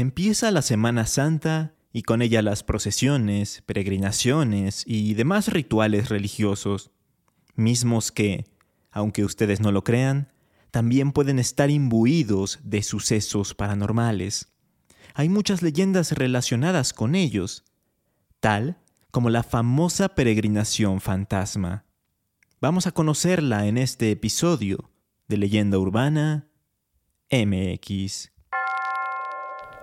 Empieza la Semana Santa y con ella las procesiones, peregrinaciones y demás rituales religiosos, mismos que, aunque ustedes no lo crean, también pueden estar imbuidos de sucesos paranormales. Hay muchas leyendas relacionadas con ellos, tal como la famosa peregrinación fantasma. Vamos a conocerla en este episodio de Leyenda Urbana MX.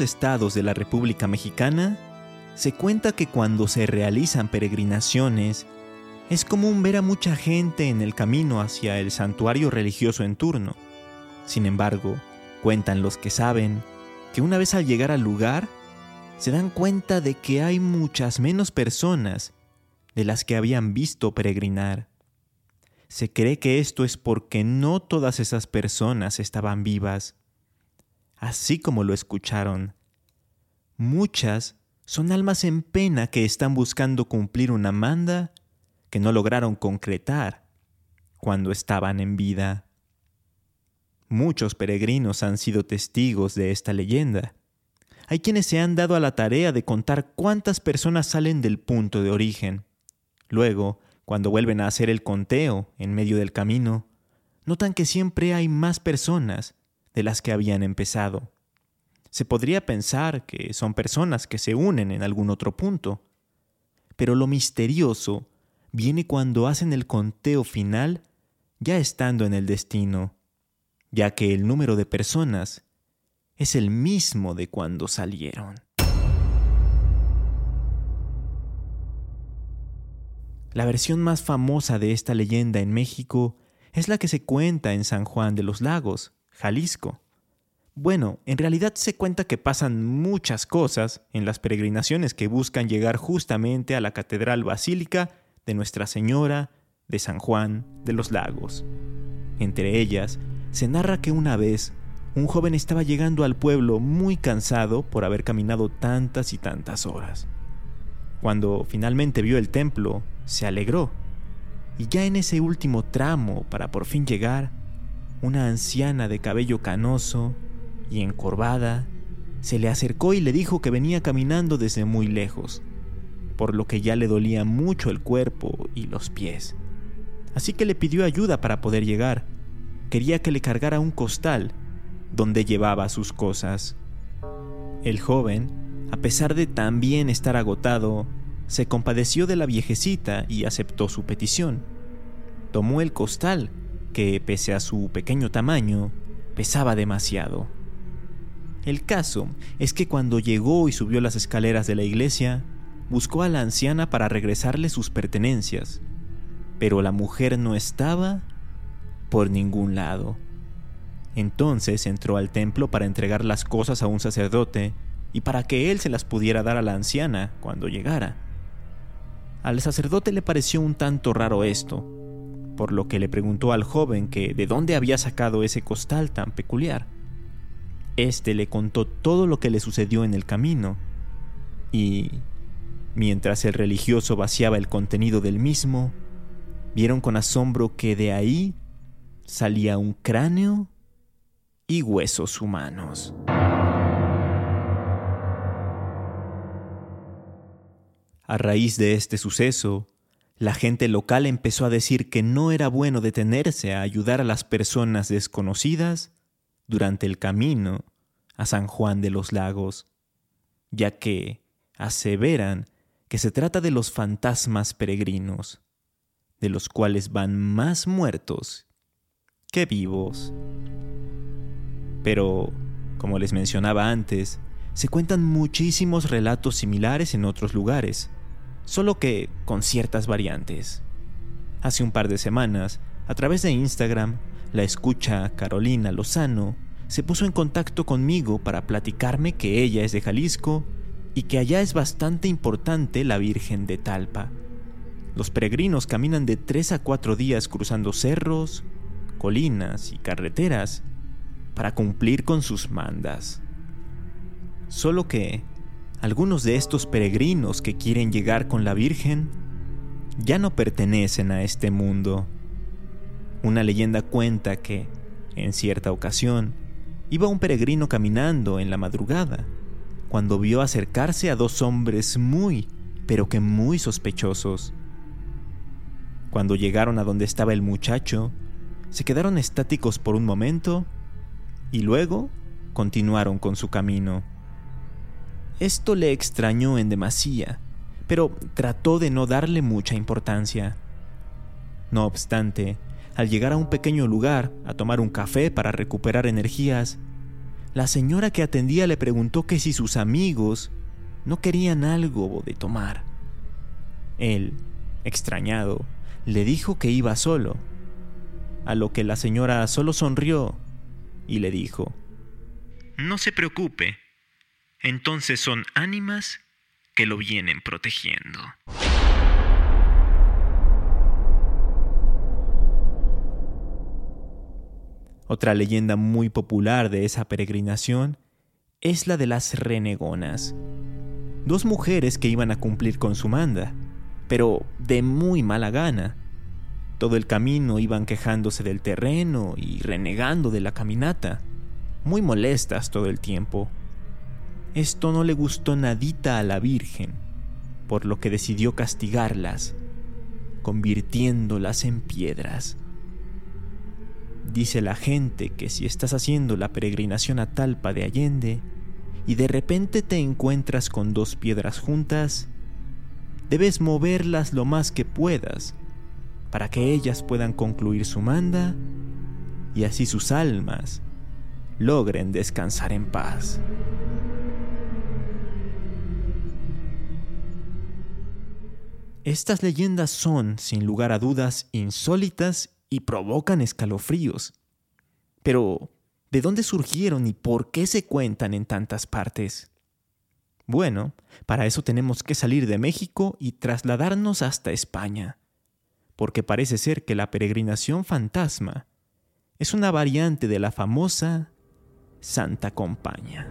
Estados de la República Mexicana, se cuenta que cuando se realizan peregrinaciones, es común ver a mucha gente en el camino hacia el santuario religioso en turno. Sin embargo, cuentan los que saben que una vez al llegar al lugar, se dan cuenta de que hay muchas menos personas de las que habían visto peregrinar. Se cree que esto es porque no todas esas personas estaban vivas así como lo escucharon. Muchas son almas en pena que están buscando cumplir una manda que no lograron concretar cuando estaban en vida. Muchos peregrinos han sido testigos de esta leyenda. Hay quienes se han dado a la tarea de contar cuántas personas salen del punto de origen. Luego, cuando vuelven a hacer el conteo en medio del camino, notan que siempre hay más personas de las que habían empezado. Se podría pensar que son personas que se unen en algún otro punto, pero lo misterioso viene cuando hacen el conteo final ya estando en el destino, ya que el número de personas es el mismo de cuando salieron. La versión más famosa de esta leyenda en México es la que se cuenta en San Juan de los Lagos, Jalisco. Bueno, en realidad se cuenta que pasan muchas cosas en las peregrinaciones que buscan llegar justamente a la Catedral Basílica de Nuestra Señora de San Juan de los Lagos. Entre ellas, se narra que una vez un joven estaba llegando al pueblo muy cansado por haber caminado tantas y tantas horas. Cuando finalmente vio el templo, se alegró. Y ya en ese último tramo para por fin llegar, una anciana de cabello canoso y encorvada se le acercó y le dijo que venía caminando desde muy lejos, por lo que ya le dolía mucho el cuerpo y los pies. Así que le pidió ayuda para poder llegar. Quería que le cargara un costal donde llevaba sus cosas. El joven, a pesar de también estar agotado, se compadeció de la viejecita y aceptó su petición. Tomó el costal que, pese a su pequeño tamaño, pesaba demasiado. El caso es que cuando llegó y subió las escaleras de la iglesia, buscó a la anciana para regresarle sus pertenencias, pero la mujer no estaba por ningún lado. Entonces entró al templo para entregar las cosas a un sacerdote y para que él se las pudiera dar a la anciana cuando llegara. Al sacerdote le pareció un tanto raro esto, por lo que le preguntó al joven que de dónde había sacado ese costal tan peculiar. Este le contó todo lo que le sucedió en el camino, y mientras el religioso vaciaba el contenido del mismo, vieron con asombro que de ahí salía un cráneo y huesos humanos. A raíz de este suceso, la gente local empezó a decir que no era bueno detenerse a ayudar a las personas desconocidas durante el camino a San Juan de los Lagos, ya que aseveran que se trata de los fantasmas peregrinos, de los cuales van más muertos que vivos. Pero, como les mencionaba antes, se cuentan muchísimos relatos similares en otros lugares, solo que con ciertas variantes. Hace un par de semanas, a través de Instagram, la escucha Carolina Lozano se puso en contacto conmigo para platicarme que ella es de Jalisco y que allá es bastante importante la Virgen de Talpa. Los peregrinos caminan de tres a cuatro días cruzando cerros, colinas y carreteras para cumplir con sus mandas. Solo que algunos de estos peregrinos que quieren llegar con la Virgen ya no pertenecen a este mundo. Una leyenda cuenta que, en cierta ocasión, iba un peregrino caminando en la madrugada, cuando vio acercarse a dos hombres muy, pero que muy sospechosos. Cuando llegaron a donde estaba el muchacho, se quedaron estáticos por un momento y luego continuaron con su camino. Esto le extrañó en demasía, pero trató de no darle mucha importancia. No obstante, al llegar a un pequeño lugar a tomar un café para recuperar energías, la señora que atendía le preguntó que si sus amigos no querían algo de tomar. Él, extrañado, le dijo que iba solo, a lo que la señora solo sonrió y le dijo, No se preocupe, entonces son ánimas que lo vienen protegiendo. Otra leyenda muy popular de esa peregrinación es la de las renegonas. Dos mujeres que iban a cumplir con su manda, pero de muy mala gana. Todo el camino iban quejándose del terreno y renegando de la caminata, muy molestas todo el tiempo. Esto no le gustó nadita a la Virgen, por lo que decidió castigarlas, convirtiéndolas en piedras. Dice la gente que si estás haciendo la peregrinación a Talpa de Allende y de repente te encuentras con dos piedras juntas, debes moverlas lo más que puedas para que ellas puedan concluir su manda y así sus almas logren descansar en paz. Estas leyendas son, sin lugar a dudas, insólitas y provocan escalofríos. Pero, ¿de dónde surgieron y por qué se cuentan en tantas partes? Bueno, para eso tenemos que salir de México y trasladarnos hasta España, porque parece ser que la peregrinación fantasma es una variante de la famosa Santa Compaña.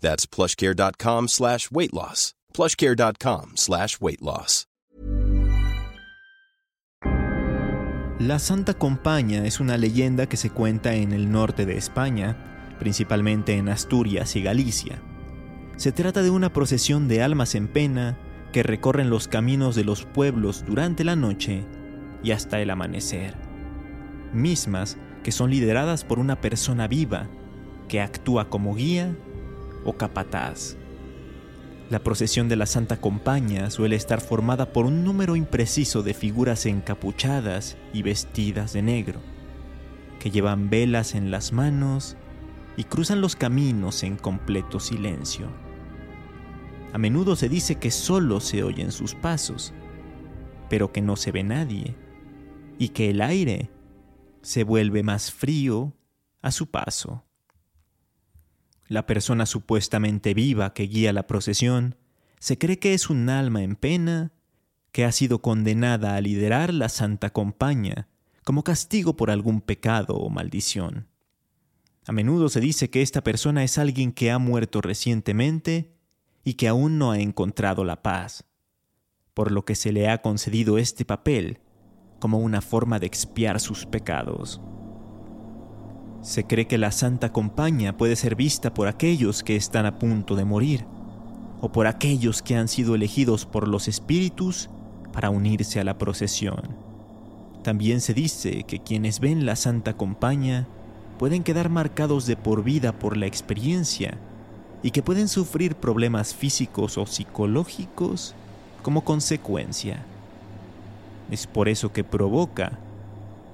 That's plushcare.com slash weight loss. Plushcare.com slash weight loss. La Santa Compaña es una leyenda que se cuenta en el norte de España, principalmente en Asturias y Galicia. Se trata de una procesión de almas en pena que recorren los caminos de los pueblos durante la noche y hasta el amanecer, mismas que son lideradas por una persona viva que actúa como guía o capataz. La procesión de la Santa Compaña suele estar formada por un número impreciso de figuras encapuchadas y vestidas de negro, que llevan velas en las manos y cruzan los caminos en completo silencio. A menudo se dice que solo se oyen sus pasos, pero que no se ve nadie, y que el aire se vuelve más frío a su paso. La persona supuestamente viva que guía la procesión se cree que es un alma en pena que ha sido condenada a liderar la Santa Compaña como castigo por algún pecado o maldición. A menudo se dice que esta persona es alguien que ha muerto recientemente y que aún no ha encontrado la paz, por lo que se le ha concedido este papel como una forma de expiar sus pecados. Se cree que la Santa Compaña puede ser vista por aquellos que están a punto de morir, o por aquellos que han sido elegidos por los espíritus para unirse a la procesión. También se dice que quienes ven la Santa Compaña pueden quedar marcados de por vida por la experiencia y que pueden sufrir problemas físicos o psicológicos como consecuencia. Es por eso que provoca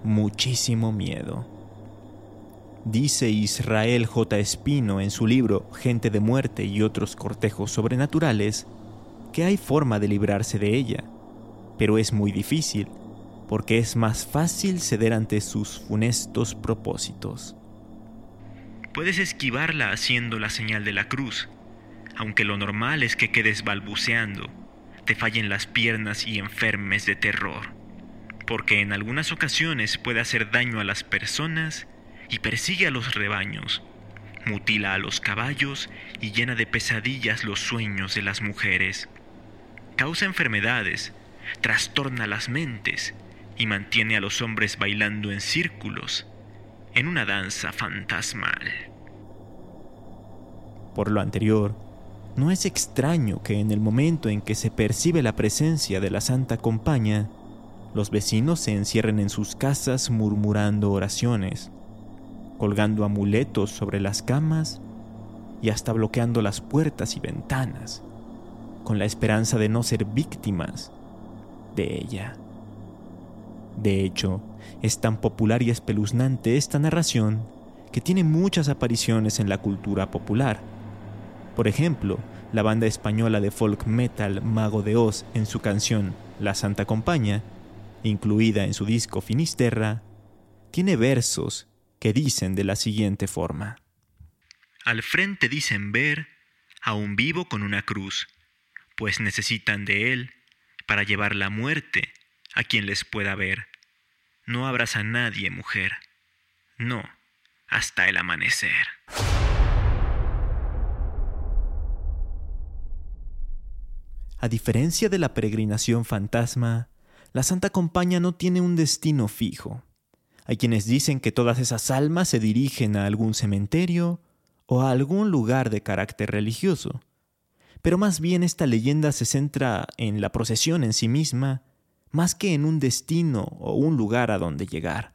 muchísimo miedo. Dice Israel J. Espino en su libro Gente de muerte y otros cortejos sobrenaturales que hay forma de librarse de ella, pero es muy difícil, porque es más fácil ceder ante sus funestos propósitos. Puedes esquivarla haciendo la señal de la cruz, aunque lo normal es que quedes balbuceando, te fallen las piernas y enfermes de terror, porque en algunas ocasiones puede hacer daño a las personas y persigue a los rebaños, mutila a los caballos y llena de pesadillas los sueños de las mujeres. Causa enfermedades, trastorna las mentes y mantiene a los hombres bailando en círculos, en una danza fantasmal. Por lo anterior, no es extraño que en el momento en que se percibe la presencia de la Santa Compañía, los vecinos se encierren en sus casas murmurando oraciones, colgando amuletos sobre las camas y hasta bloqueando las puertas y ventanas, con la esperanza de no ser víctimas de ella. De hecho, es tan popular y espeluznante esta narración que tiene muchas apariciones en la cultura popular. Por ejemplo, la banda española de folk metal Mago de Oz en su canción La Santa Compaña, incluida en su disco Finisterra, tiene versos que dicen de la siguiente forma. Al frente dicen ver a un vivo con una cruz, pues necesitan de él para llevar la muerte a quien les pueda ver. No abras a nadie, mujer. No, hasta el amanecer. A diferencia de la peregrinación fantasma, la Santa Compaña no tiene un destino fijo. Hay quienes dicen que todas esas almas se dirigen a algún cementerio o a algún lugar de carácter religioso. Pero más bien esta leyenda se centra en la procesión en sí misma, más que en un destino o un lugar a donde llegar.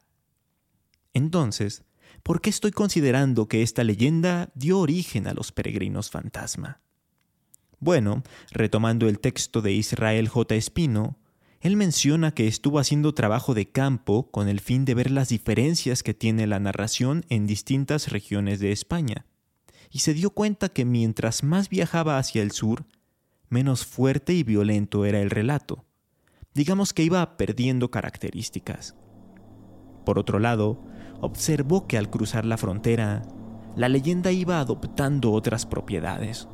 Entonces, ¿por qué estoy considerando que esta leyenda dio origen a los peregrinos fantasma? Bueno, retomando el texto de Israel J. Espino, él menciona que estuvo haciendo trabajo de campo con el fin de ver las diferencias que tiene la narración en distintas regiones de España, y se dio cuenta que mientras más viajaba hacia el sur, menos fuerte y violento era el relato. Digamos que iba perdiendo características. Por otro lado, observó que al cruzar la frontera, la leyenda iba adoptando otras propiedades.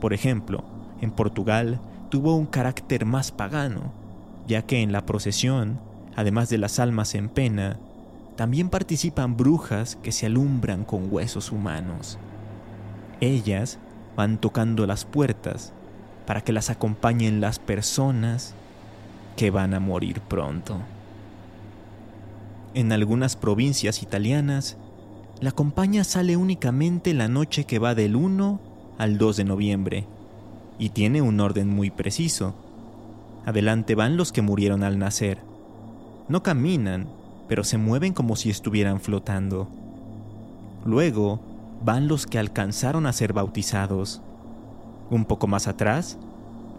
Por ejemplo, en Portugal tuvo un carácter más pagano, ya que en la procesión, además de las almas en pena, también participan brujas que se alumbran con huesos humanos. Ellas van tocando las puertas para que las acompañen las personas que van a morir pronto. En algunas provincias italianas, la compañía sale únicamente la noche que va del 1 al 2 de noviembre, y tiene un orden muy preciso. Adelante van los que murieron al nacer. No caminan, pero se mueven como si estuvieran flotando. Luego van los que alcanzaron a ser bautizados. Un poco más atrás,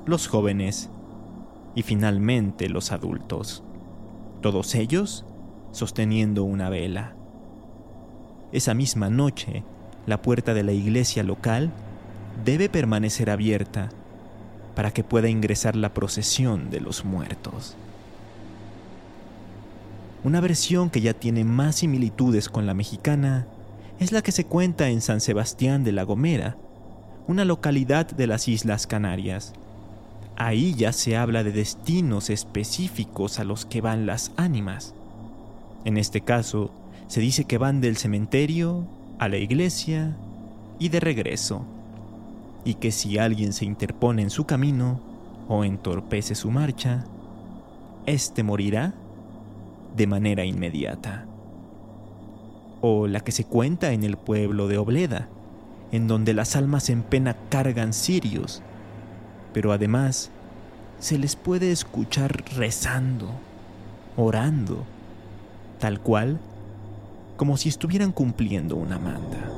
los jóvenes. Y finalmente los adultos. Todos ellos sosteniendo una vela. Esa misma noche, la puerta de la iglesia local debe permanecer abierta para que pueda ingresar la procesión de los muertos. Una versión que ya tiene más similitudes con la mexicana es la que se cuenta en San Sebastián de la Gomera, una localidad de las Islas Canarias. Ahí ya se habla de destinos específicos a los que van las ánimas. En este caso, se dice que van del cementerio a la iglesia y de regreso, y que si alguien se interpone en su camino o entorpece su marcha, éste morirá de manera inmediata o la que se cuenta en el pueblo de Obleda, en donde las almas en pena cargan cirios, pero además se les puede escuchar rezando, orando, tal cual como si estuvieran cumpliendo una manda.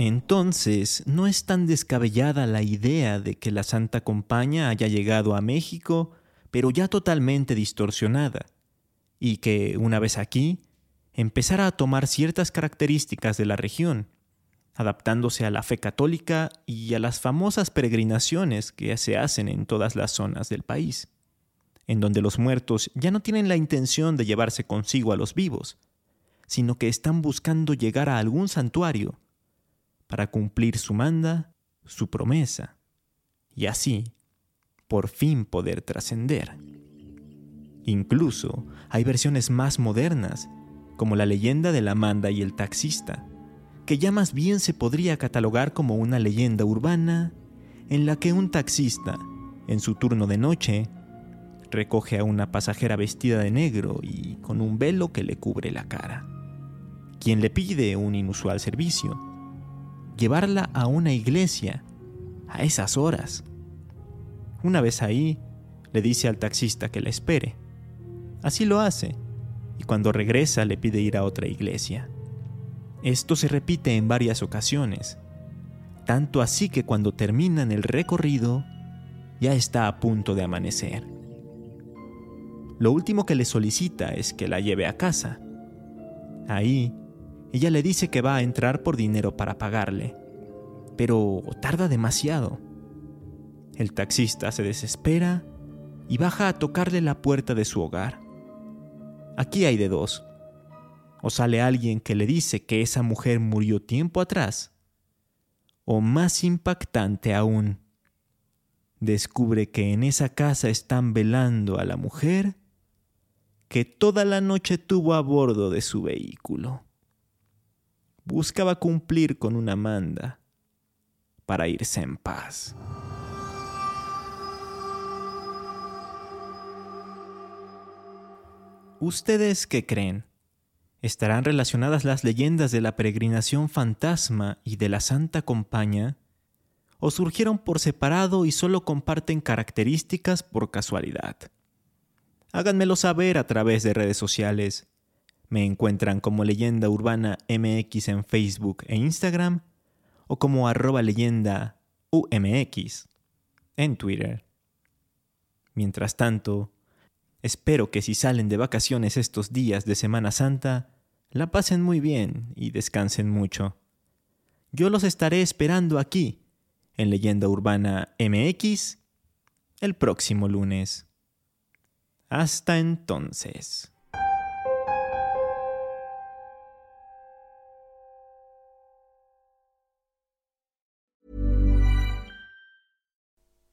Entonces, no es tan descabellada la idea de que la Santa Compaña haya llegado a México, pero ya totalmente distorsionada, y que, una vez aquí, empezara a tomar ciertas características de la región, adaptándose a la fe católica y a las famosas peregrinaciones que se hacen en todas las zonas del país, en donde los muertos ya no tienen la intención de llevarse consigo a los vivos, sino que están buscando llegar a algún santuario, para cumplir su manda, su promesa, y así, por fin poder trascender. Incluso hay versiones más modernas, como la leyenda de la manda y el taxista, que ya más bien se podría catalogar como una leyenda urbana en la que un taxista, en su turno de noche, recoge a una pasajera vestida de negro y con un velo que le cubre la cara, quien le pide un inusual servicio, llevarla a una iglesia a esas horas. Una vez ahí, le dice al taxista que la espere. Así lo hace, y cuando regresa le pide ir a otra iglesia. Esto se repite en varias ocasiones, tanto así que cuando terminan el recorrido, ya está a punto de amanecer. Lo último que le solicita es que la lleve a casa. Ahí ella le dice que va a entrar por dinero para pagarle, pero tarda demasiado. El taxista se desespera y baja a tocarle la puerta de su hogar. Aquí hay de dos. O sale alguien que le dice que esa mujer murió tiempo atrás, o más impactante aún, descubre que en esa casa están velando a la mujer que toda la noche tuvo a bordo de su vehículo buscaba cumplir con una manda para irse en paz. ¿Ustedes qué creen? ¿Estarán relacionadas las leyendas de la peregrinación fantasma y de la Santa Compaña? ¿O surgieron por separado y solo comparten características por casualidad? Háganmelo saber a través de redes sociales me encuentran como leyenda urbana MX en Facebook e Instagram o como arroba leyenda UMX en Twitter. Mientras tanto, espero que si salen de vacaciones estos días de Semana Santa, la pasen muy bien y descansen mucho. Yo los estaré esperando aquí, en Leyenda Urbana MX, el próximo lunes. Hasta entonces.